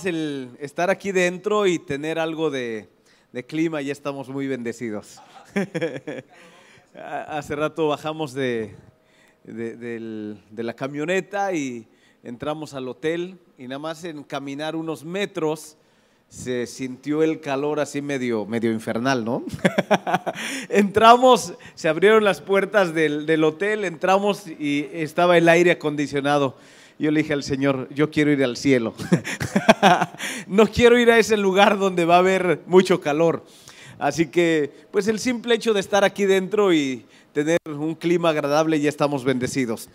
más el estar aquí dentro y tener algo de, de clima, ya estamos muy bendecidos. Hace rato bajamos de, de, del- de la camioneta y entramos al hotel y nada más en caminar unos metros se sintió el calor así medio, medio infernal, ¿no? entramos, se abrieron las puertas del, del hotel, entramos y estaba el aire acondicionado. Yo le dije al Señor, yo quiero ir al cielo. no quiero ir a ese lugar donde va a haber mucho calor. Así que, pues el simple hecho de estar aquí dentro y tener un clima agradable, ya estamos bendecidos.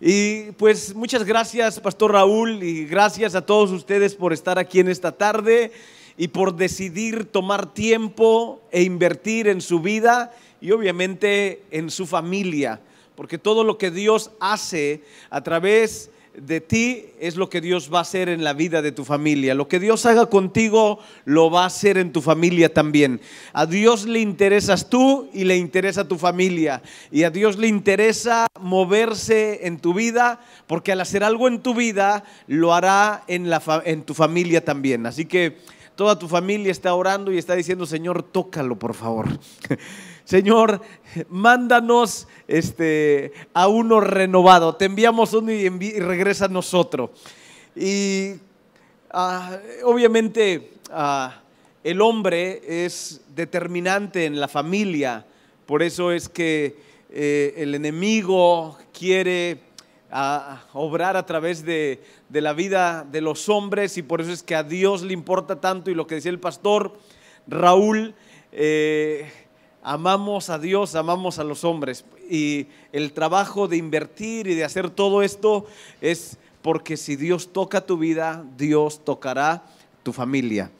Y pues muchas gracias, Pastor Raúl, y gracias a todos ustedes por estar aquí en esta tarde y por decidir tomar tiempo e invertir en su vida y obviamente en su familia, porque todo lo que Dios hace a través de ti es lo que Dios va a hacer en la vida de tu familia. Lo que Dios haga contigo lo va a hacer en tu familia también. A Dios le interesas tú y le interesa tu familia. Y a Dios le interesa moverse en tu vida porque al hacer algo en tu vida lo hará en, la en tu familia también. Así que toda tu familia está orando y está diciendo, Señor, tócalo por favor. Señor, mándanos este, a uno renovado. Te enviamos uno y, y regresa a nosotros. Y ah, obviamente ah, el hombre es determinante en la familia. Por eso es que eh, el enemigo quiere ah, obrar a través de, de la vida de los hombres y por eso es que a Dios le importa tanto y lo que decía el pastor Raúl, eh, amamos a Dios, amamos a los hombres y el trabajo de invertir y de hacer todo esto es porque si Dios toca tu vida, Dios tocará tu familia.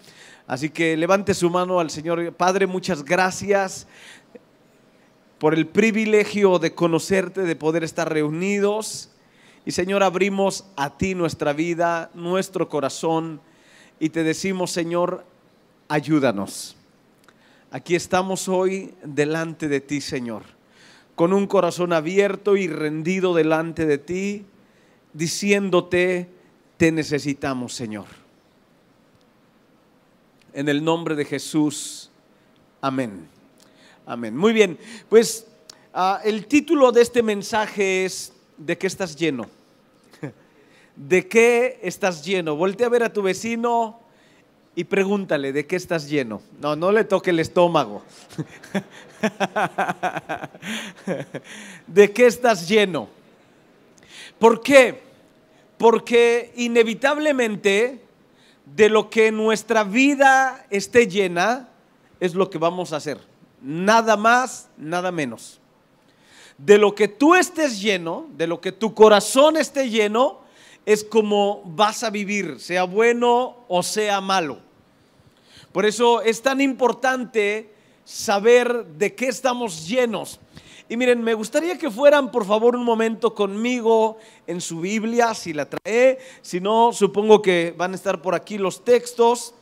Así que levante su mano al Señor. Padre, muchas gracias por el privilegio de conocerte, de poder estar reunidos. Y Señor, abrimos a ti nuestra vida, nuestro corazón y te decimos, Señor, ayúdanos. Aquí estamos hoy delante de ti, Señor, con un corazón abierto y rendido delante de ti, diciéndote, te necesitamos, Señor. En el nombre de Jesús, amén. Amén. Muy bien, pues ah, el título de este mensaje es ¿De qué estás lleno? ¿De qué estás lleno? Voltea a ver a tu vecino y pregúntale, ¿de qué estás lleno? No, no le toque el estómago. ¿De qué estás lleno? ¿Por qué? Porque inevitablemente de lo que nuestra vida esté llena es lo que vamos a hacer. Nada más, nada menos. De lo que tú estés lleno, de lo que tu corazón esté lleno, es como vas a vivir, sea bueno o sea malo. Por eso es tan importante saber de qué estamos llenos. Y miren, me gustaría que fueran por favor un momento conmigo en su Biblia, si la trae. Si no, supongo que van a estar por aquí los textos.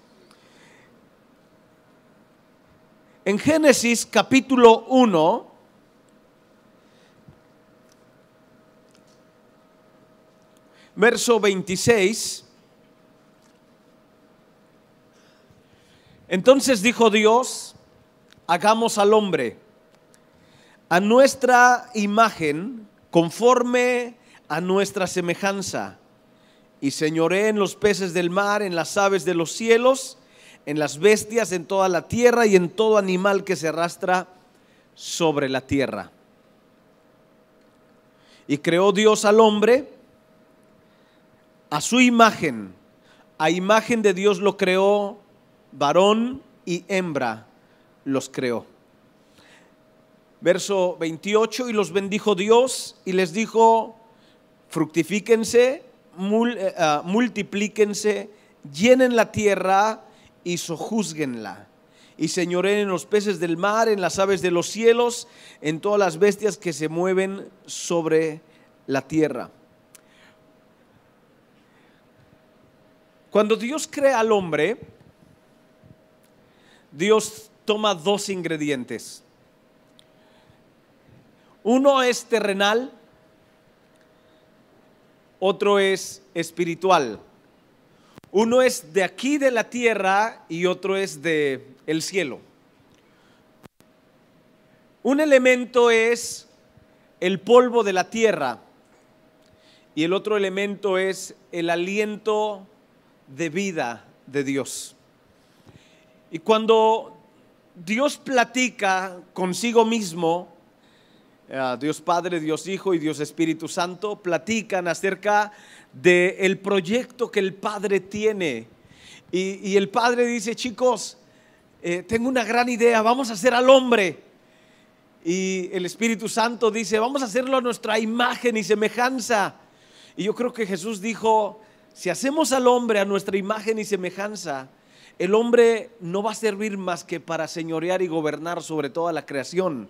En Génesis capítulo 1, verso 26. Entonces dijo Dios, hagamos al hombre a nuestra imagen, conforme a nuestra semejanza, y señoré en los peces del mar, en las aves de los cielos, en las bestias, en toda la tierra y en todo animal que se arrastra sobre la tierra. Y creó Dios al hombre a su imagen, a imagen de Dios lo creó, varón y hembra los creó. Verso 28, y los bendijo Dios y les dijo, fructifíquense, eh, ah, multiplíquense, llenen la tierra y sojuzguenla. Y señoreen en los peces del mar, en las aves de los cielos, en todas las bestias que se mueven sobre la tierra. Cuando Dios crea al hombre, Dios toma dos ingredientes. Uno es terrenal, otro es espiritual. Uno es de aquí de la tierra y otro es de el cielo. Un elemento es el polvo de la tierra y el otro elemento es el aliento de vida de Dios. Y cuando Dios platica consigo mismo, eh, Dios Padre, Dios Hijo y Dios Espíritu Santo platican acerca del el proyecto que el Padre tiene. Y, el Padre dice, chicos, eh, tengo una gran idea, vamos a hacer al hombre. Y el Espíritu Santo dice, vamos a hacerlo a nuestra imagen y semejanza. Y yo creo que Jesús dijo, si hacemos al hombre a nuestra imagen y semejanza, el hombre no va a servir más que para señorear y gobernar sobre toda la creación.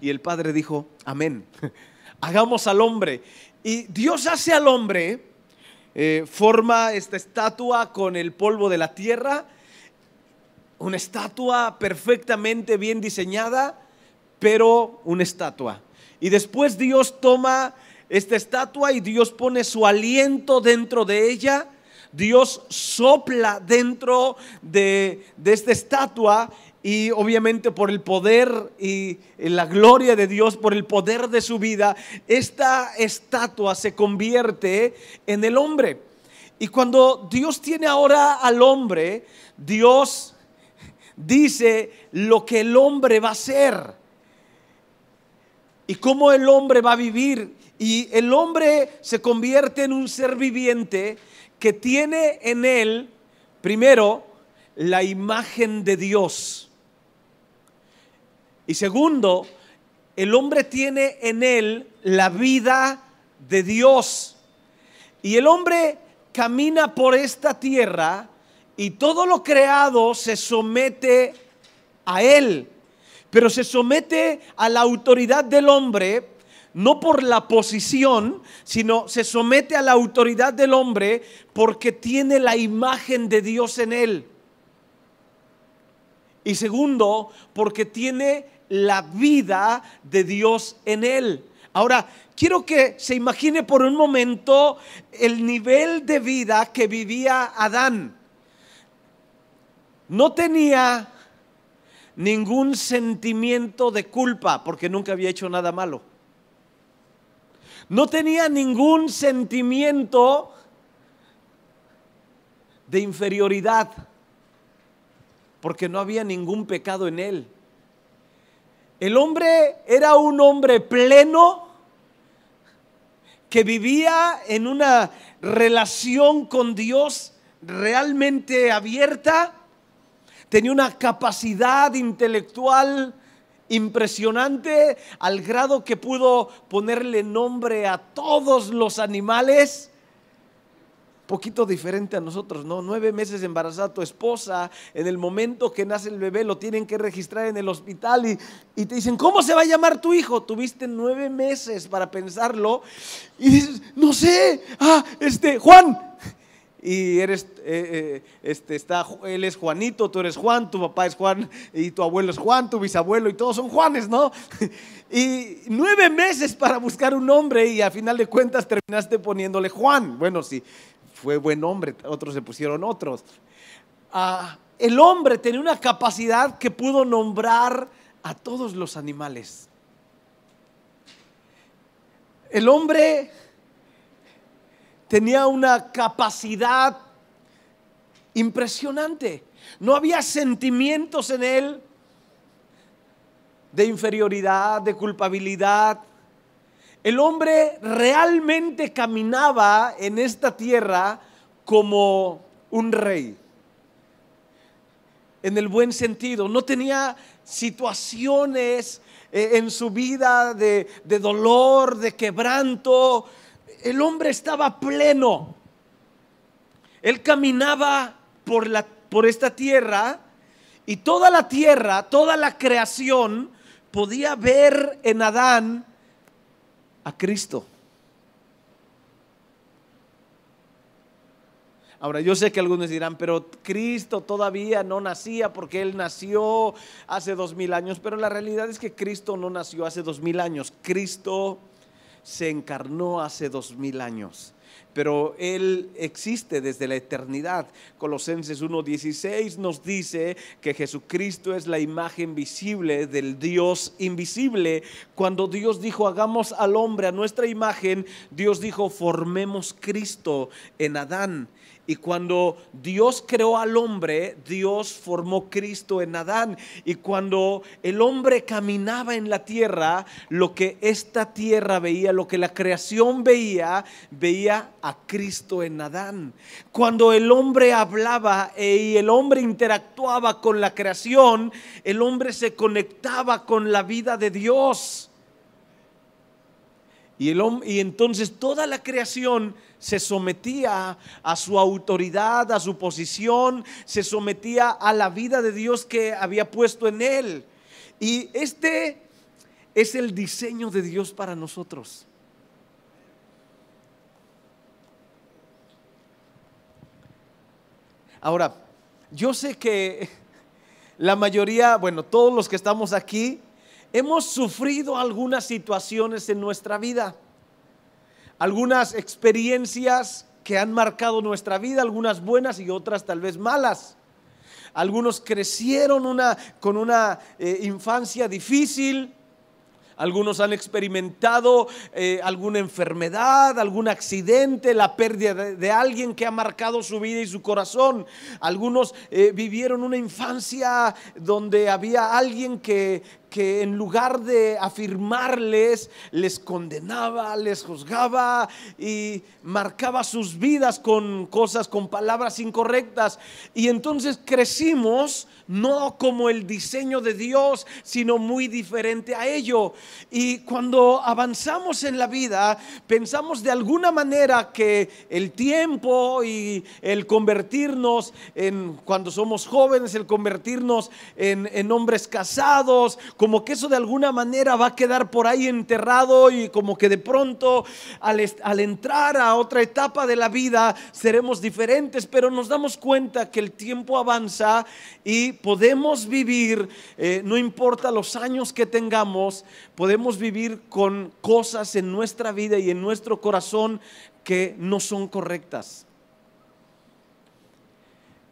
Y el Padre dijo, amén, hagamos al hombre. Y Dios hace al hombre, eh, forma esta estatua con el polvo de la tierra, una estatua perfectamente bien diseñada, pero una estatua. Y después Dios toma esta estatua y Dios pone su aliento dentro de ella. Dios sopla dentro de, esta estatua y obviamente por el poder y la gloria de Dios, por el poder de su vida, esta estatua se convierte en el hombre. Y cuando Dios tiene ahora al hombre, Dios dice lo que el hombre va a ser y cómo el hombre va a vivir. Y el hombre se convierte en un ser viviente que tiene en él, primero, la imagen de Dios. Y segundo, el hombre tiene en él la vida de Dios. Y el hombre camina por esta tierra y todo lo creado se somete a él, pero se somete a la autoridad del hombre no por la posición, sino se somete a la autoridad del hombre porque tiene la imagen de Dios en él. Y segundo, porque tiene la vida de Dios en él. Ahora, quiero que se imagine por un momento el nivel de vida que vivía Adán. No tenía ningún sentimiento de culpa porque nunca había hecho nada malo no tenía ningún sentimiento de inferioridad, porque no había ningún pecado en él. El hombre era un hombre pleno que vivía en una relación con Dios realmente abierta, tenía una capacidad intelectual impresionante al grado que pudo ponerle nombre a todos los animales. Poquito diferente a nosotros, ¿no? Nueve meses embarazada tu esposa, en el momento que nace el bebé lo tienen que registrar en el hospital y, y te dicen, ¿cómo se va a llamar tu hijo? Tuviste nueve meses para pensarlo y dices, no sé, ah, este, Juan, y eres, eh, eh, este, está, él es Juanito, tú eres Juan, tu papá es Juan y tu abuelo es Juan, tu bisabuelo y todos son Juanes, ¿no? Y nueve meses para buscar un nombre y a final de cuentas terminaste poniéndole Juan. Bueno, sí, fue buen nombre, otros se pusieron otros. Ah, el hombre tenía una capacidad que pudo nombrar a todos los animales. El hombre tenía una capacidad impresionante. No había sentimientos en él de inferioridad, de culpabilidad. El hombre realmente caminaba en esta tierra como un rey. En el buen sentido, no tenía situaciones eh, en su vida de, de dolor, de quebranto, el hombre estaba pleno. Él caminaba por, la, por esta tierra y toda la tierra, toda la creación podía ver en Adán a Cristo. Ahora, yo sé que algunos dirán, pero Cristo todavía no nacía porque Él nació hace dos mil años, pero la realidad es que Cristo no nació hace dos mil años. Cristo se encarnó hace dos mil años. pero Él existe desde la eternidad. Colosenses 1.16 nos dice que Jesucristo es la imagen visible del Dios invisible. Cuando Dios dijo, hagamos al hombre a nuestra imagen, Dios dijo, formemos Cristo en Adán. Y cuando Dios creó al hombre, Dios formó Cristo en Adán. Y cuando el hombre caminaba en la tierra, lo que esta tierra veía, lo que la creación veía, veía a Cristo en Adán. Cuando el hombre hablaba e, y el hombre interactuaba con la creación, el hombre se conectaba con la vida de Dios. Y, el, y entonces toda la creación se sometía a su autoridad, a su posición, se sometía a la vida de Dios que había puesto en él. Y este es el diseño de Dios para nosotros. Ahora, yo sé que la mayoría, bueno, todos los que estamos aquí, hemos sufrido algunas situaciones en nuestra vida algunas experiencias que han marcado nuestra vida, algunas buenas y otras tal vez malas. Algunos crecieron con una eh, infancia difícil, algunos han experimentado eh, alguna enfermedad, algún accidente, la pérdida de, alguien que ha marcado su vida y su corazón. Algunos eh, vivieron una infancia donde había alguien que, que en lugar de afirmarles, les condenaba, les juzgaba y marcaba sus vidas con cosas, con palabras incorrectas. Y entonces crecimos no como el diseño de Dios, sino muy diferente a ello. Y cuando avanzamos en la vida, pensamos de alguna manera que el tiempo y el convertirnos en, cuando somos jóvenes, el convertirnos en, en hombres casados, como que eso de alguna manera va a quedar por ahí enterrado y como que de pronto al, entrar a otra etapa de la vida seremos diferentes, pero nos damos cuenta que el tiempo avanza y podemos vivir, eh, no importa los años que tengamos, podemos vivir con cosas en nuestra vida y en nuestro corazón que no son correctas.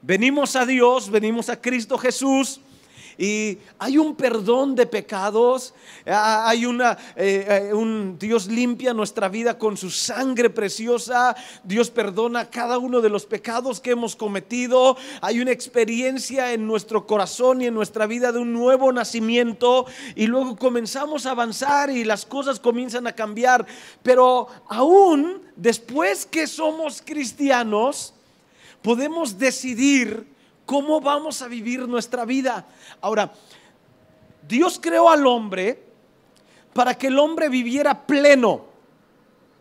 Venimos a Dios, venimos a Cristo Jesús y hay un perdón de pecados, hay una, eh, eh, un Dios limpia nuestra vida con su sangre preciosa, Dios perdona cada uno de los pecados que hemos cometido, hay una experiencia en nuestro corazón y en nuestra vida de un nuevo nacimiento y luego comenzamos a avanzar y las cosas comienzan a cambiar, pero aún después que somos cristianos, podemos decidir cómo vamos a vivir nuestra vida. Ahora, Dios creó al hombre para que el hombre viviera pleno,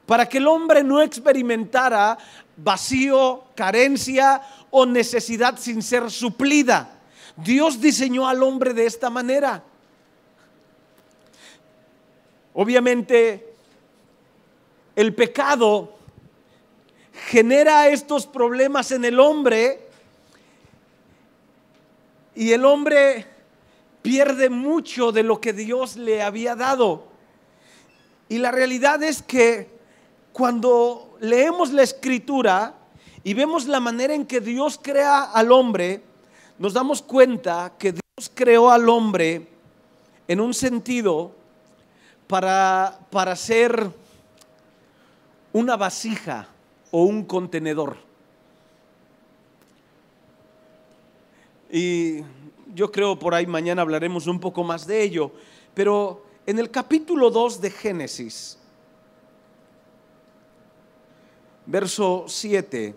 para que el hombre no experimentara vacío, carencia o necesidad sin ser suplida. Dios diseñó al hombre de esta manera. Obviamente, el pecado genera estos problemas en el hombre y el hombre pierde mucho de lo que Dios le había dado. Y la realidad es que cuando leemos la escritura y vemos la manera en que Dios crea al hombre, nos damos cuenta que Dios creó al hombre en un sentido para, para ser una vasija o un contenedor. Y yo creo por ahí mañana hablaremos un poco más de ello. Pero en el capítulo 2 de Génesis, verso 7,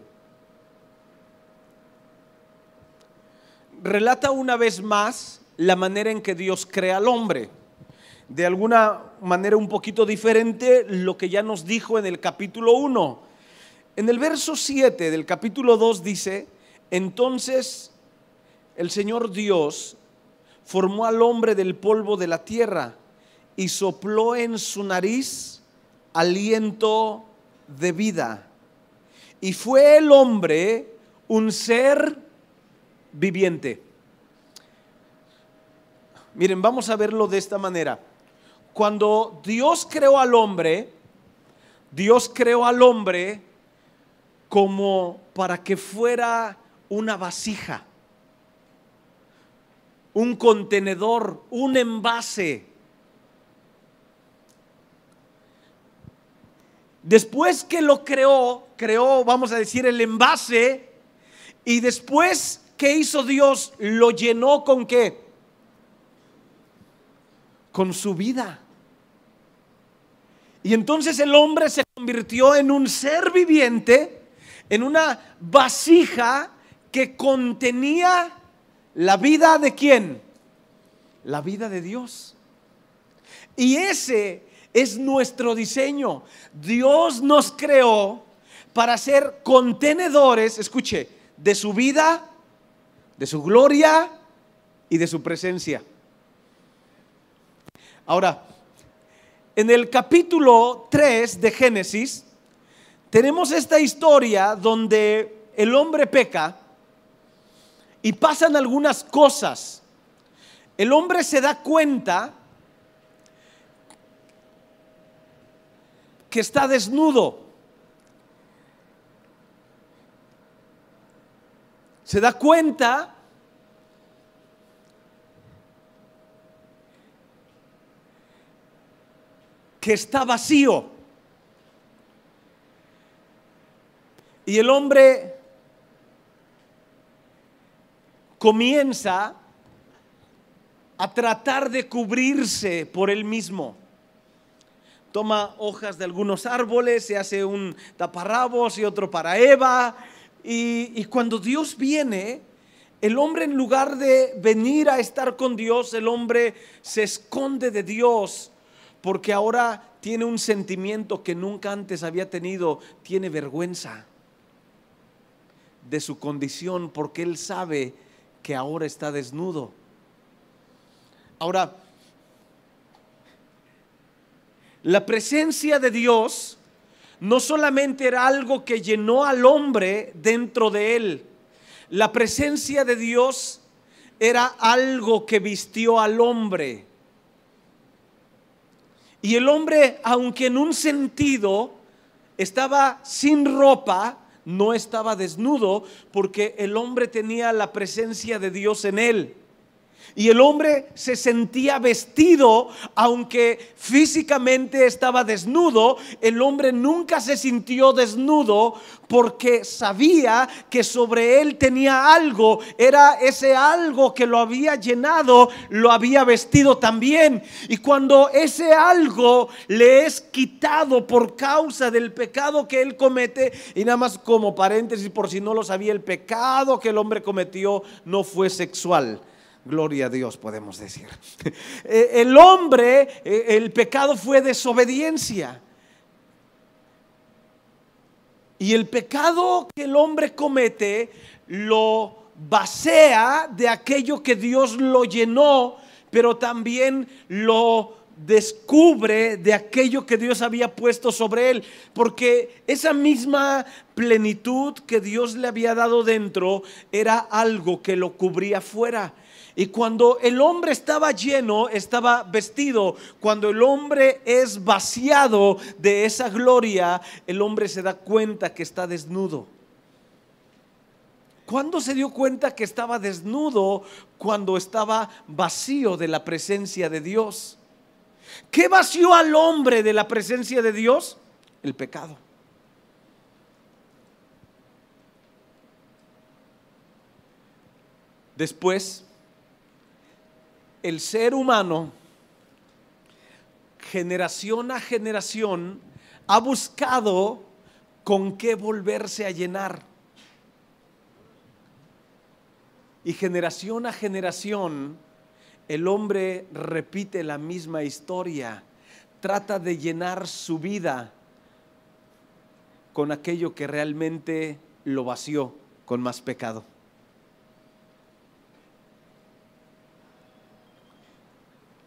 relata una vez más la manera en que Dios crea al hombre. De alguna manera un poquito diferente lo que ya nos dijo en el capítulo 1. En el verso 7 del capítulo 2 dice, entonces el Señor Dios formó al hombre del polvo de la tierra y sopló en su nariz aliento de vida. Y fue el hombre un ser viviente. Miren, vamos a verlo de esta manera. Cuando Dios creó al hombre, Dios creó al hombre como para que fuera una vasija, un contenedor, un envase. Después que lo creó, creó, vamos a decir, el envase, y después que hizo Dios, lo llenó con qué? Con su vida. Y entonces el hombre se convirtió en un ser viviente, en una vasija que contenía la vida de quién? La vida de Dios. Y ese es nuestro diseño. Dios nos creó para ser contenedores, escuche, de su vida, de su gloria y de su presencia. Ahora, en el capítulo 3 de Génesis, tenemos esta historia donde el hombre peca y pasan algunas cosas. El hombre se da cuenta que está desnudo. Se da cuenta que está vacío. Y el hombre comienza a tratar de cubrirse por él mismo. Toma hojas de algunos árboles, se hace un taparrabos y otro para Eva. Y, y cuando Dios viene, el hombre en lugar de venir a estar con Dios, el hombre se esconde de Dios porque ahora tiene un sentimiento que nunca antes había tenido, tiene vergüenza de su condición porque él sabe que ahora está desnudo. Ahora, la presencia de Dios no solamente era algo que llenó al hombre dentro de él, la presencia de Dios era algo que vistió al hombre. Y el hombre, aunque en un sentido estaba sin ropa, no estaba desnudo porque el hombre tenía la presencia de Dios en él. Y el hombre se sentía vestido, aunque físicamente estaba desnudo, el hombre nunca se sintió desnudo porque sabía que sobre él tenía algo, era ese algo que lo había llenado, lo había vestido también. Y cuando ese algo le es quitado por causa del pecado que él comete, y nada más como paréntesis por si no lo sabía, el pecado que el hombre cometió no fue sexual Gloria a Dios, podemos decir. Eh, el hombre, eh, el pecado fue desobediencia. Y el pecado que el hombre comete lo basea de aquello que Dios lo llenó, pero también lo descubre de aquello que Dios había puesto sobre él, porque esa misma plenitud que Dios le había dado dentro era algo que lo cubría fuera. Y cuando el hombre estaba lleno, estaba vestido. Cuando el hombre es vaciado de esa gloria, el hombre se da cuenta que está desnudo. ¿Cuándo se dio cuenta que estaba desnudo? Cuando estaba vacío de la presencia de Dios. ¿Qué vació al hombre de la presencia de Dios? El pecado. Después el ser humano, generación a generación, ha buscado con qué volverse a llenar. Y generación a generación, el hombre repite la misma historia, trata de llenar su vida con aquello que realmente lo vació con más pecado.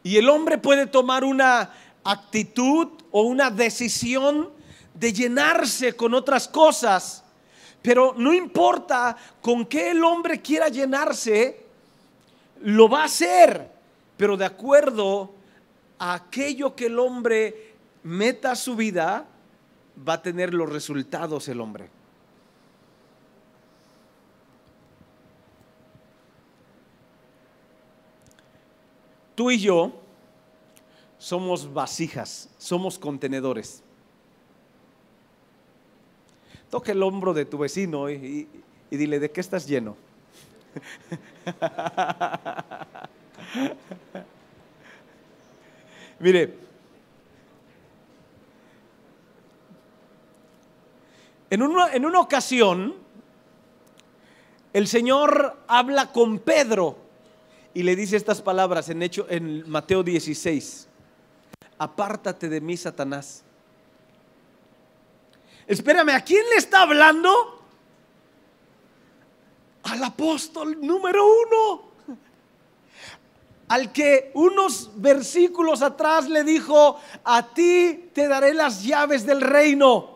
Y el hombre puede tomar una actitud o una decisión de llenarse con otras cosas. Pero no importa con qué el hombre quiera llenarse, lo va a hacer, pero de acuerdo a aquello que el hombre meta a su vida, va a tener los resultados el hombre. Tú y yo somos vasijas, somos contenedores. Toca el hombro de tu vecino y, y dile, ¿de qué estás lleno? Mire, en una, en una ocasión, el Señor habla con Pedro y le dice estas palabras en, hecho, en Mateo 16. Apártate de mí, Satanás. Espérame, ¿a quién le está hablando? Al apóstol número uno. Al que unos versículos atrás le dijo, a ti te daré las llaves del reino.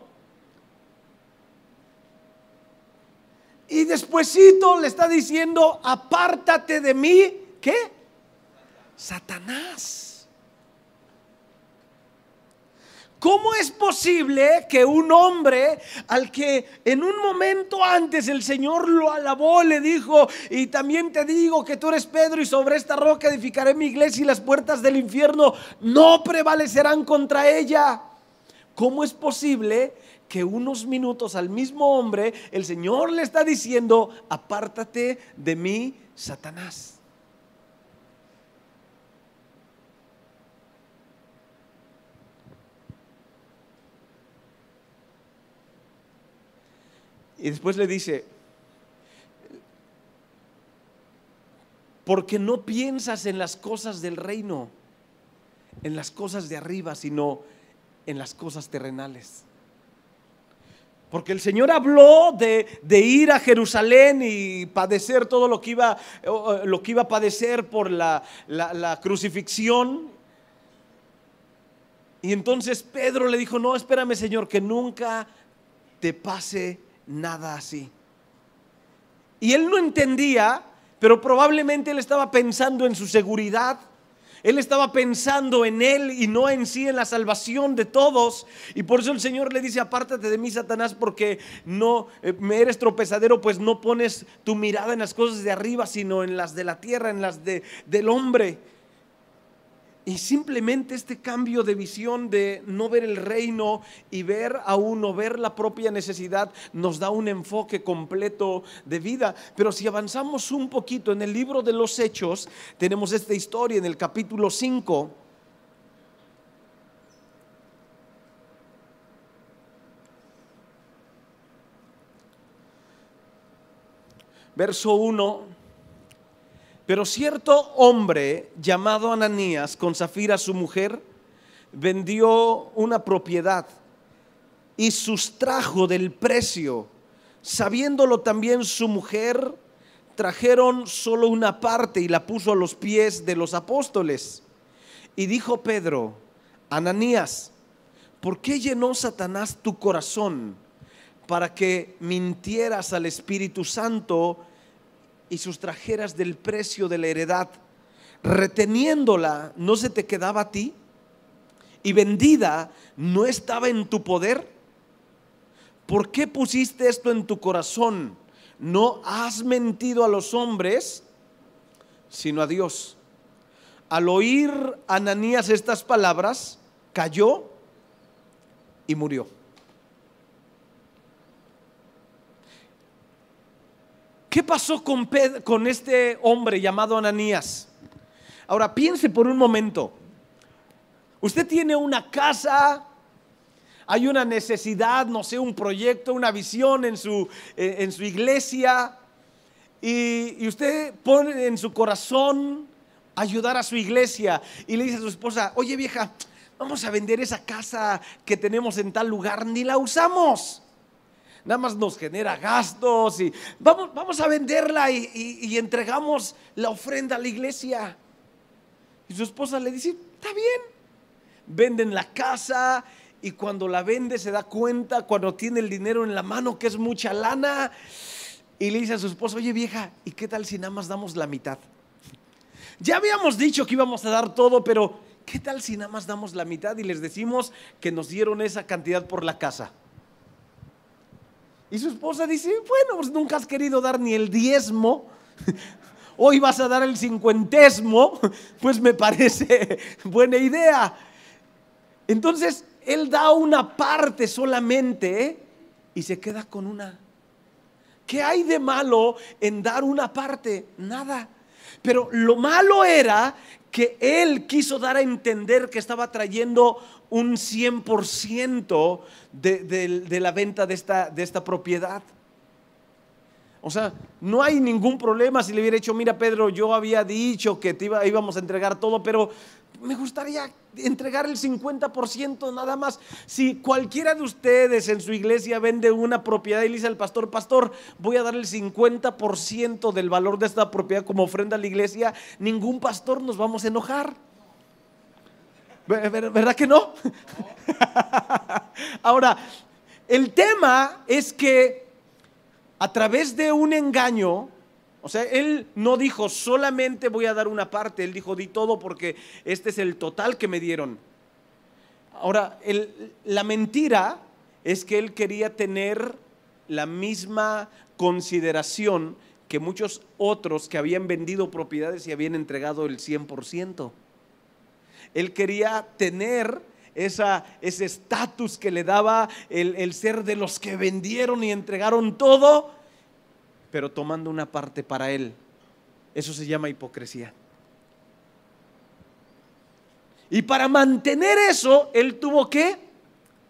Y despuesito le está diciendo, apártate de mí, ¿qué? Satanás. ¿Cómo es posible que un hombre al que en un momento antes el Señor lo alabó, le dijo, y también te digo que tú eres Pedro y sobre esta roca edificaré mi iglesia y las puertas del infierno no prevalecerán contra ella? ¿Cómo es posible que unos minutos al mismo hombre el Señor le está diciendo, apártate de mí, Satanás? Y después le dice, porque no piensas en las cosas del reino, en las cosas de arriba, sino en las cosas terrenales. Porque el Señor habló de, ir a Jerusalén y padecer todo lo que iba, lo que iba a padecer por la, la crucifixión. Y entonces Pedro le dijo, no, espérame Señor, que nunca te pase nada así. Y él no entendía, pero probablemente él estaba pensando en su seguridad. Él estaba pensando en él y no en sí, en la salvación de todos. Y por eso el Señor le dice, apártate de mí, Satanás, porque no eh, me eres tropezadero, pues no pones tu mirada en las cosas de arriba, sino en las de la tierra, en las de, del hombre. Y simplemente este cambio de visión de no ver el reino y ver a uno, ver la propia necesidad, nos da un enfoque completo de vida. Pero si avanzamos un poquito en el libro de los Hechos, tenemos esta historia en el capítulo 5. Verso 1 pero cierto hombre llamado Ananías, con Zafira su mujer, vendió una propiedad y sustrajo del precio. Sabiéndolo también su mujer, trajeron solo una parte y la puso a los pies de los apóstoles. Y dijo Pedro, Ananías, ¿por qué llenó Satanás tu corazón para que mintieras al Espíritu Santo y sustrajeras del precio de la heredad, reteniéndola, ¿no se te quedaba a ti? Y vendida, ¿no estaba en tu poder? ¿Por qué pusiste esto en tu corazón? No has mentido a los hombres, sino a Dios. Al oír Ananías estas palabras, cayó y murió. ¿Qué pasó con, con este hombre llamado Ananías? Ahora piense por un momento. Usted tiene una casa, hay una necesidad, no sé, un proyecto, una visión en su, eh, iglesia, y, usted pone en su corazón ayudar a su iglesia y le dice a su esposa, oye vieja, vamos a vender esa casa que tenemos en tal lugar, ni la usamos nada más nos genera gastos y vamos, vamos a venderla y, entregamos la ofrenda a la iglesia. Y su esposa le dice, está bien, venden la casa y cuando la vende se da cuenta, cuando tiene el dinero en la mano, que es mucha lana, y le dice a su esposa, oye vieja, ¿y qué tal si nada más damos la mitad? Ya habíamos dicho que íbamos a dar todo, pero ¿qué tal si nada más damos la mitad y les decimos que nos dieron esa cantidad por la casa? Y su esposa dice, bueno, pues nunca has querido dar ni el diezmo. hoy vas a dar el cincuentesmo, pues me parece buena idea. Entonces, él da una parte solamente y se queda con una. ¿Qué hay de malo en dar una parte? Nada. Pero lo malo era que él quiso dar a entender que estaba trayendo un 100% de, de, la venta de esta, de esta propiedad. O sea, no hay ningún problema si le hubiera dicho, mira Pedro, yo había dicho que te iba, íbamos a entregar todo, pero me gustaría entregar el 50% nada más. Si cualquiera de ustedes en su iglesia vende una propiedad y le dice al pastor, pastor, voy a dar el 50% del valor de esta propiedad como ofrenda a la iglesia, ningún pastor nos vamos a enojar. ¿Verdad que no? Ahora, el tema es que a través de un engaño, o sea, él no dijo solamente voy a dar una parte, él dijo di todo porque este es el total que me dieron. Ahora, la mentira es que él quería tener la misma consideración que muchos otros que habían vendido propiedades y habían entregado el 100%. Él quería tener ese estatus que le daba el, el ser de los que vendieron y entregaron todo, pero tomando una parte para él. Eso se llama hipocresía. Y para mantener eso, él tuvo que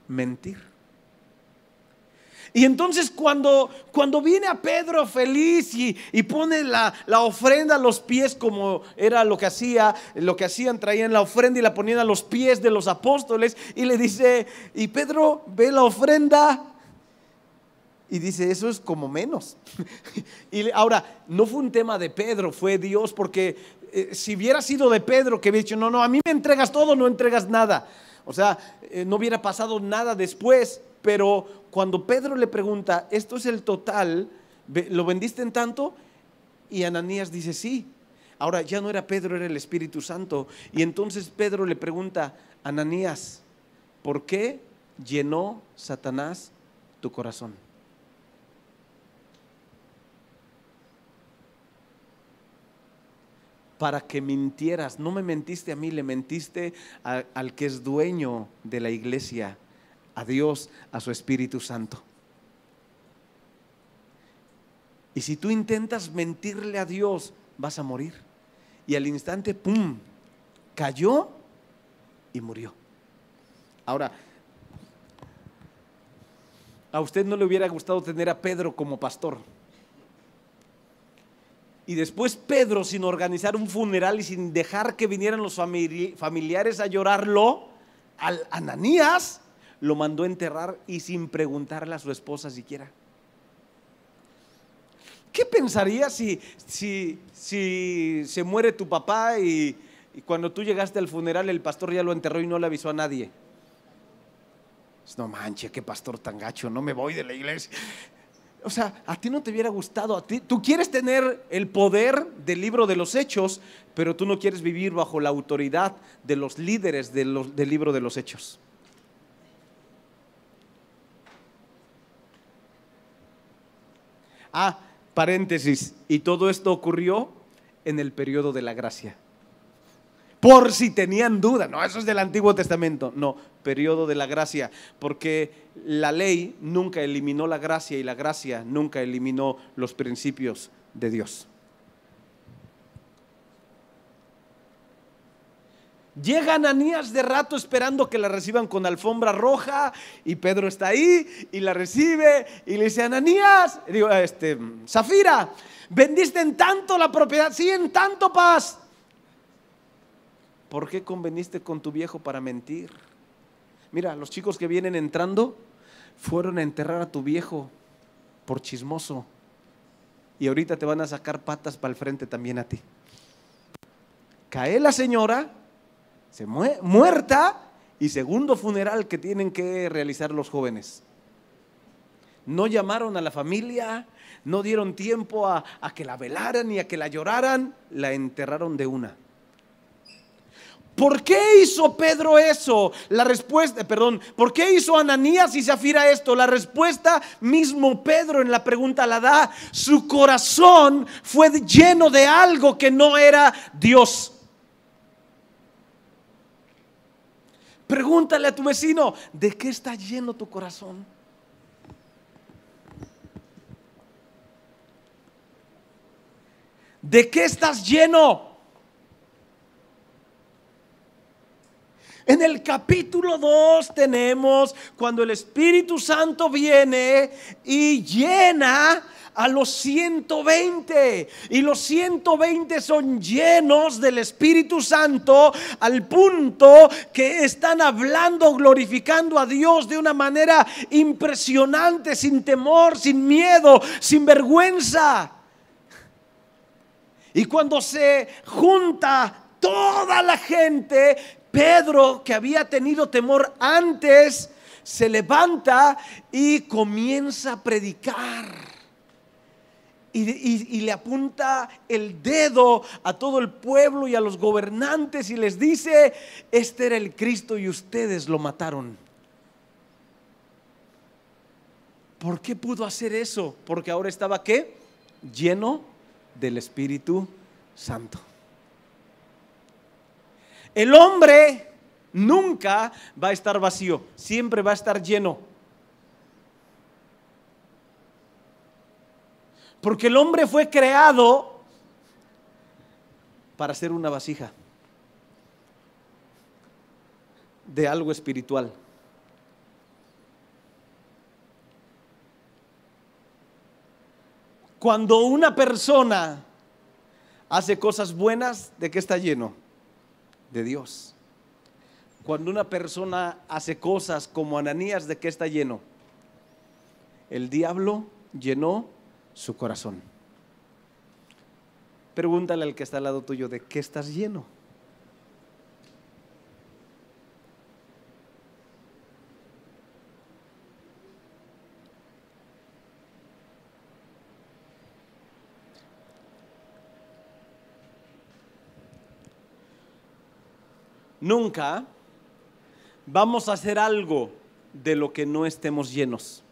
mentir. Y entonces cuando, cuando viene a Pedro feliz y, pone la, la, ofrenda a los pies como era lo que hacía, lo que hacían, traían la ofrenda y la ponían a los pies de los apóstoles y le dice, y Pedro ve la ofrenda y dice, eso es como menos. y ahora, no fue un tema de Pedro, fue Dios, porque eh, si hubiera sido de Pedro que hubiera dicho, no, no, a mí me entregas todo, no entregas nada. O sea, eh, no hubiera pasado nada después, pero cuando Pedro le pregunta, esto es el total, ¿lo vendiste en tanto? Y Ananías dice, sí. Ahora ya no era Pedro, era el Espíritu Santo. Y entonces Pedro le pregunta, Ananías, ¿por qué llenó Satanás tu corazón? Para que mintieras, no me mentiste a mí, le mentiste al que es dueño de la iglesia, a Dios, a su Espíritu Santo. Y si tú intentas mentirle a Dios, vas a morir. Y al instante, ¡pum!, cayó y murió. Ahora, a usted no le hubiera gustado tener a Pedro como pastor. Y después Pedro, sin organizar un funeral y sin dejar que vinieran los familiares a llorarlo, al Ananías lo mandó enterrar y sin preguntarle a su esposa siquiera. ¿Qué pensaría si, si, si se muere tu papá y, cuando tú llegaste al funeral el pastor ya lo enterró y no le avisó a nadie? No manche, qué pastor tan gacho, no me voy de la iglesia. O sea, a ti no te hubiera gustado, a ti, tú quieres tener el poder del libro de los hechos, pero tú no quieres vivir bajo la autoridad de los líderes del libro de los hechos. Ah, paréntesis, y todo esto ocurrió en el periodo de la gracia. Por si tenían duda, no, eso es del Antiguo Testamento, no, periodo de la gracia, porque la ley nunca eliminó la gracia y la gracia nunca eliminó los principios de Dios. Llega Ananías de rato esperando que la reciban con alfombra roja y Pedro está ahí y la recibe y le dice, Ananías, digo, este, Zafira, vendiste en tanto la propiedad, sí, en tanto paz. ¿Por qué conveniste con tu viejo para mentir? Mira, los chicos que vienen entrando fueron a enterrar a tu viejo por chismoso y ahorita te van a sacar patas para el frente también a ti. Cae la señora muerta y segundo funeral que tienen que realizar los jóvenes. No llamaron a la familia, no dieron tiempo a, a que la velaran ni a que la lloraran, la enterraron de una. ¿Por qué hizo Pedro eso? La respuesta, perdón, ¿por qué hizo Ananías y Zafira esto? La respuesta mismo Pedro en la pregunta la da. Su corazón fue lleno de algo que no era Dios. Pregúntale a tu vecino, ¿de qué está lleno tu corazón? ¿De qué estás lleno? En el capítulo 2 tenemos cuando el Espíritu Santo viene y llena a los 120. Y los 120 son llenos del Espíritu Santo al punto que están hablando, glorificando a Dios de una manera impresionante, sin temor, sin miedo, sin vergüenza. Y cuando se junta toda la gente, Pedro, que había tenido temor antes, se levanta y comienza a predicar. Y, le apunta el dedo a todo el pueblo y a los gobernantes y les dice, este era el Cristo y ustedes lo mataron. ¿Por qué pudo hacer eso? Porque ahora estaba qué? Lleno del Espíritu Santo. El hombre nunca va a estar vacío, siempre va a estar lleno. Porque el hombre fue creado para ser una vasija de algo espiritual. Cuando una persona hace cosas buenas, ¿de qué está lleno? De Dios. Cuando una persona hace cosas como Ananías, ¿de qué está lleno? El diablo llenó su corazón. Pregúntale al que está al lado tuyo, ¿de qué estás lleno? Nunca vamos a hacer algo de lo que no estemos llenos.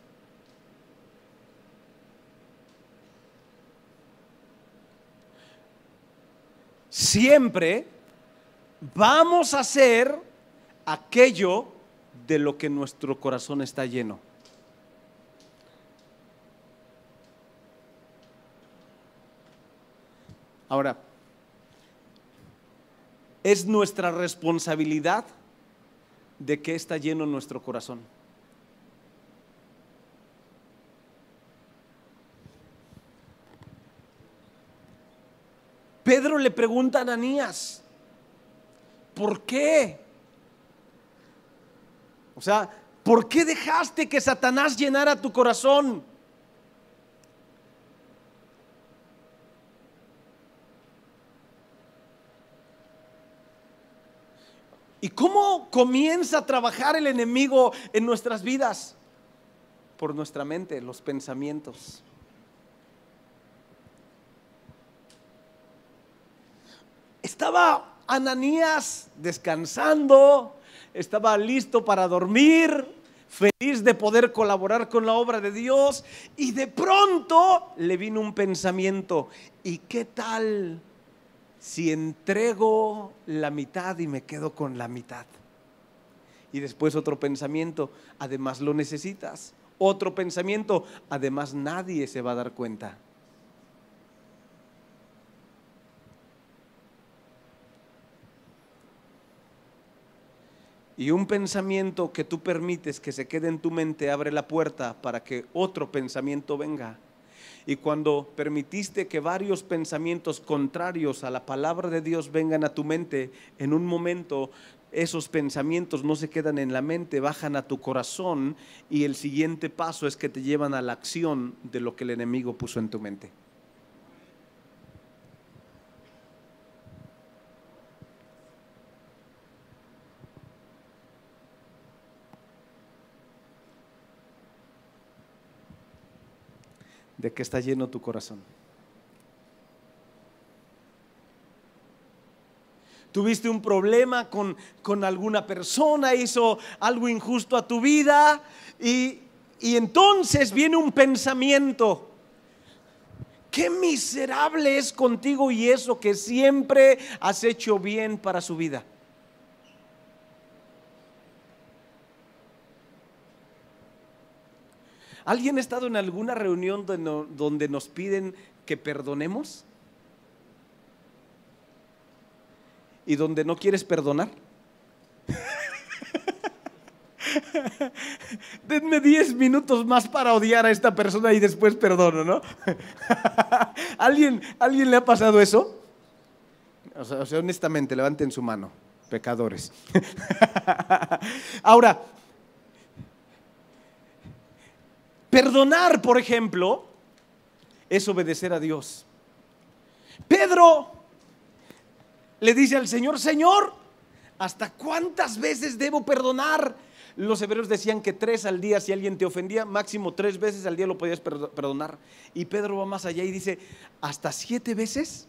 Siempre vamos a hacer aquello de lo que nuestro corazón está lleno. Ahora, es nuestra responsabilidad de que está lleno nuestro corazón. Le pregunta a Ananías, ¿por qué? O sea, ¿por qué dejaste que Satanás llenara tu corazón? ¿Y cómo comienza a trabajar el enemigo en nuestras vidas? Por nuestra mente, los pensamientos. Estaba Ananías descansando, estaba listo para dormir, feliz de poder colaborar con la obra de Dios y de pronto le vino un pensamiento, ¿y qué tal si entrego la mitad y me quedo con la mitad? Y después otro pensamiento, además lo necesitas. Otro pensamiento, además nadie se va a dar cuenta. Y un pensamiento que tú permites que se quede en tu mente abre la puerta para que otro pensamiento venga. Y cuando permitiste que varios pensamientos contrarios a la palabra de Dios vengan a tu mente, en un momento esos pensamientos no se quedan en la mente, bajan a tu corazón y el siguiente paso es que te llevan a la acción de lo que el enemigo puso en tu mente. De que está lleno tu corazón. tuviste un problema con, con alguna persona, hizo algo injusto a tu vida y, y entonces viene un pensamiento. Qué miserable es contigo y eso que siempre has hecho bien para su vida. ¿Alguien ha estado en alguna reunión donde nos piden que perdonemos? ¿Y donde no quieres perdonar? Denme 10 minutos más para odiar a esta persona y después perdono, ¿no? ¿Alguien, ¿Alguien le ha pasado eso? O sea, honestamente, levanten su mano, pecadores. Ahora, Perdonar, por ejemplo, es obedecer a Dios. Pedro le dice al Señor, Señor, ¿hasta cuántas veces debo perdonar? Los hebreos decían que tres al día, si alguien te ofendía, máximo tres veces al día lo podías perdonar. Y Pedro va más allá y dice, ¿hasta siete veces?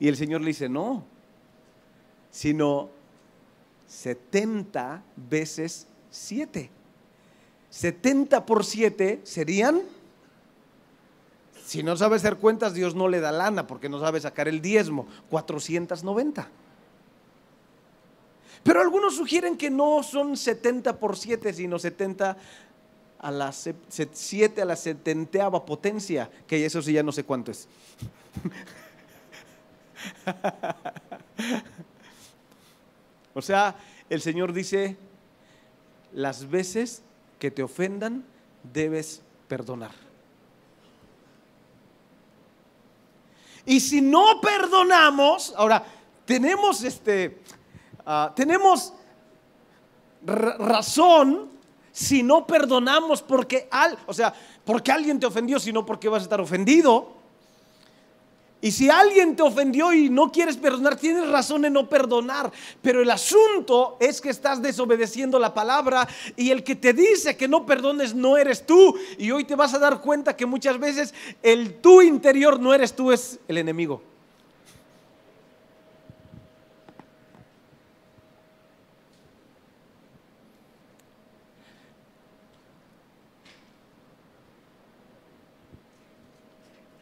Y el Señor le dice, no, sino setenta veces siete. 70 por 7 serían, si no sabe hacer cuentas, Dios no le da lana porque no sabe sacar el diezmo, 490. Pero algunos sugieren que no son 70 por 7, sino 70 a la 7 a la 70 potencia, que eso sí ya no sé cuánto es. o sea, el Señor dice, las veces que te ofendan, debes perdonar. Y si no perdonamos, ahora tenemos este, ah, tenemos razón si no perdonamos porque al, o sea, porque alguien te ofendió, sino porque vas a estar ofendido. Y si alguien te ofendió y no quieres perdonar, tienes razón en no perdonar. Pero el asunto es que estás desobedeciendo la palabra y el que te dice que no perdones no eres tú. Y hoy te vas a dar cuenta que muchas veces el tú interior no eres tú, es el enemigo.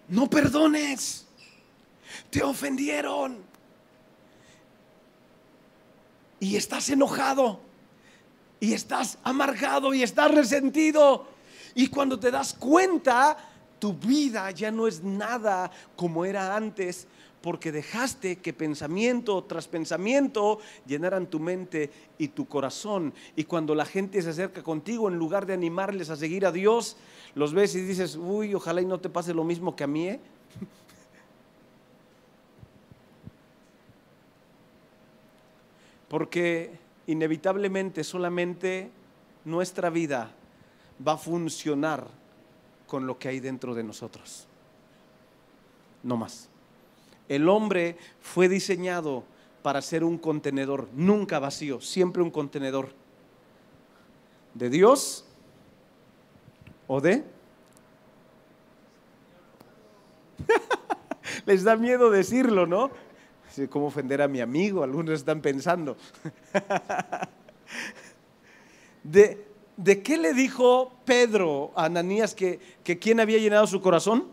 No perdones te ofendieron. Y estás enojado. Y estás amargado y estás resentido. Y cuando te das cuenta, tu vida ya no es nada como era antes, porque dejaste que pensamiento tras pensamiento llenaran tu mente y tu corazón. Y cuando la gente se acerca contigo, en lugar de animarles a seguir a Dios, los ves y dices, uy, ojalá y no te pase lo mismo que a mí. ¿eh? Porque inevitablemente solamente nuestra vida va a funcionar con lo que hay dentro de nosotros. No más. El hombre fue diseñado para ser un contenedor, nunca vacío, siempre un contenedor de Dios o de... Les da miedo decirlo, ¿no? ¿Cómo ofender a mi amigo? Algunos están pensando. ¿De, ¿De, qué le dijo Pedro a Ananías que, que quién había llenado su corazón?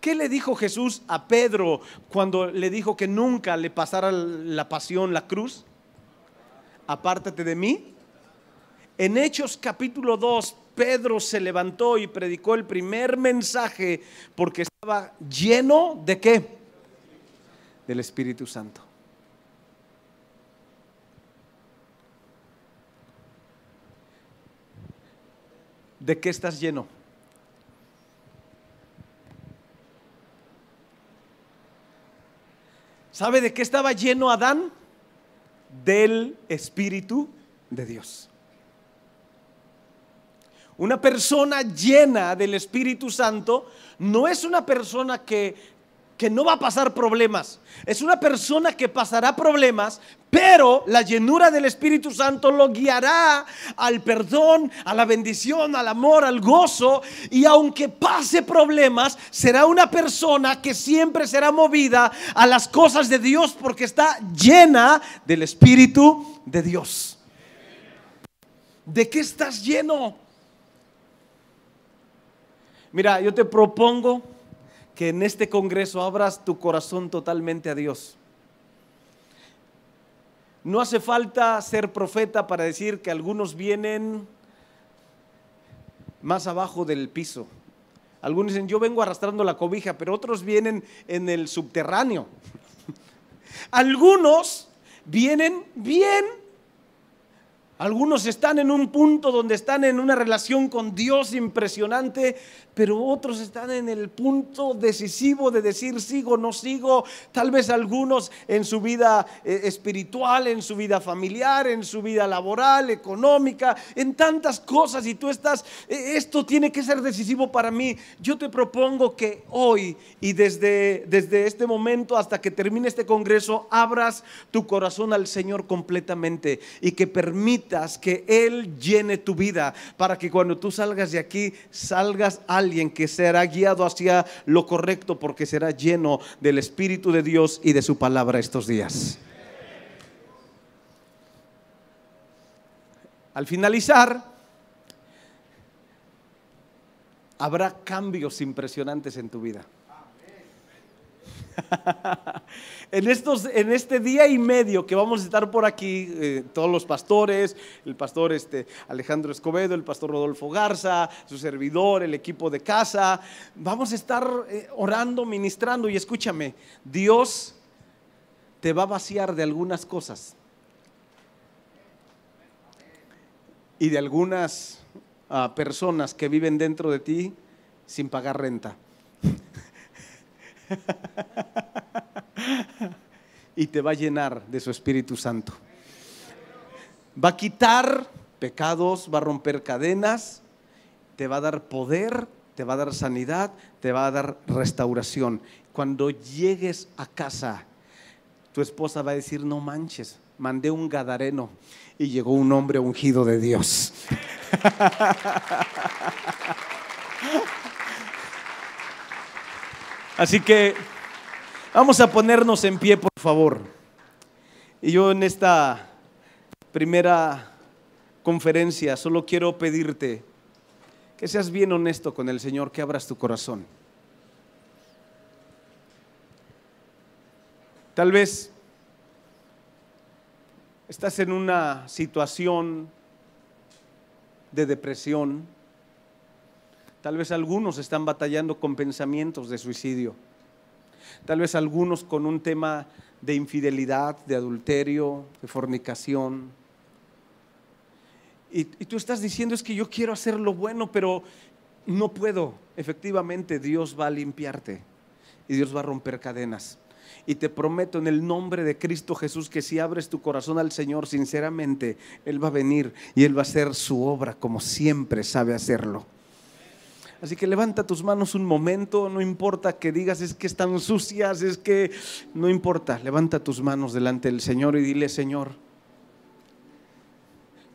¿Qué le dijo Jesús a Pedro cuando le dijo que nunca le pasara la pasión, la cruz? Apártate de mí. En Hechos capítulo 2, Pedro se levantó y predicó el primer mensaje porque estaba lleno de qué? Del Espíritu Santo. ¿De qué estás lleno? ¿Sabe de qué estaba lleno Adán? Del Espíritu de Dios. Una persona llena del Espíritu Santo no es una persona que que no va a pasar problemas. Es una persona que pasará problemas, pero la llenura del Espíritu Santo lo guiará al perdón, a la bendición, al amor, al gozo. Y aunque pase problemas, será una persona que siempre será movida a las cosas de Dios porque está llena del Espíritu de Dios. ¿De qué estás lleno? Mira, yo te propongo que en este Congreso abras tu corazón totalmente a Dios. No hace falta ser profeta para decir que algunos vienen más abajo del piso. Algunos dicen, yo vengo arrastrando la cobija, pero otros vienen en el subterráneo. Algunos vienen bien algunos están en un punto donde están en una relación con Dios impresionante, pero otros están en el punto decisivo de decir sigo, no sigo. Tal vez algunos en su vida eh, espiritual, en su vida familiar, en su vida laboral, económica, en tantas cosas. Y tú estás, eh, esto tiene que ser decisivo para mí. Yo te propongo que hoy y desde, desde este momento hasta que termine este congreso, abras tu corazón al Señor completamente y que permita que Él llene tu vida para que cuando tú salgas de aquí salgas alguien que será guiado hacia lo correcto porque será lleno del Espíritu de Dios y de su palabra estos días. Al finalizar, habrá cambios impresionantes en tu vida. en, estos, en este día y medio que vamos a estar por aquí, eh, todos los pastores, el pastor este, Alejandro Escobedo, el pastor Rodolfo Garza, su servidor, el equipo de casa, vamos a estar eh, orando, ministrando y escúchame, Dios te va a vaciar de algunas cosas y de algunas ah, personas que viven dentro de ti sin pagar renta. y te va a llenar de su Espíritu Santo. Va a quitar pecados, va a romper cadenas, te va a dar poder, te va a dar sanidad, te va a dar restauración. Cuando llegues a casa, tu esposa va a decir, no manches, mandé un gadareno y llegó un hombre ungido de Dios. Así que vamos a ponernos en pie, por favor. Y yo en esta primera conferencia solo quiero pedirte que seas bien honesto con el Señor, que abras tu corazón. Tal vez estás en una situación de depresión, Tal vez algunos están batallando con pensamientos de suicidio. Tal vez algunos con un tema de infidelidad, de adulterio, de fornicación. Y, tú estás diciendo es que yo quiero hacer lo bueno, pero no puedo. Efectivamente, Dios va a limpiarte y Dios va a romper cadenas. Y te prometo en el nombre de Cristo Jesús que si abres tu corazón al Señor sinceramente, Él va a venir y Él va a hacer su obra como siempre sabe hacerlo. Así que levanta tus manos un momento, no importa que digas es que están sucias, es que no importa, levanta tus manos delante del Señor y dile, Señor,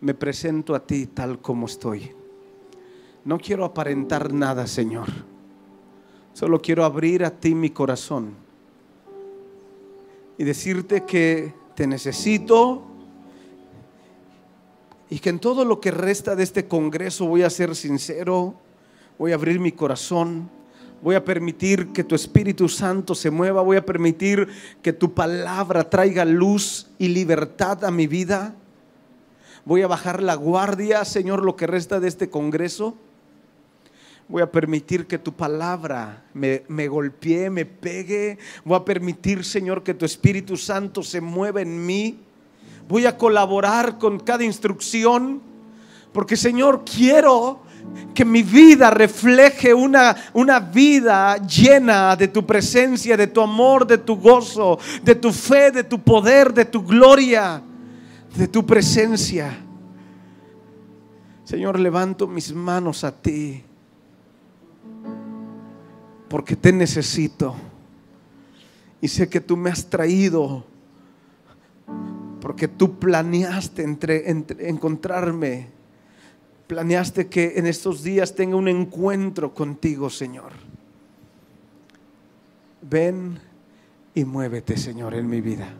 me presento a ti tal como estoy. No quiero aparentar nada, Señor. Solo quiero abrir a ti mi corazón y decirte que te necesito y que en todo lo que resta de este congreso voy a ser sincero voy a abrir mi corazón, voy a permitir que tu Espíritu Santo se mueva, voy a permitir que tu palabra traiga luz y libertad a mi vida. Voy a bajar la guardia, Señor, lo que resta de este Congreso. Voy a permitir que tu palabra me, me, golpee, me pegue. Voy a permitir, Señor, que tu Espíritu Santo se mueva en mí. Voy a colaborar con cada instrucción. Porque, Señor, quiero que mi vida refleje una, una vida llena de tu presencia, de tu amor, de tu gozo, de tu fe, de tu poder, de tu gloria, de tu presencia. Señor, levanto mis manos a ti porque te necesito. Y sé que tú me has traído porque tú planeaste entre, entre- encontrarme. Planeaste que en estos días tenga un encuentro contigo, Señor. Ven y muévete, Señor, en mi vida.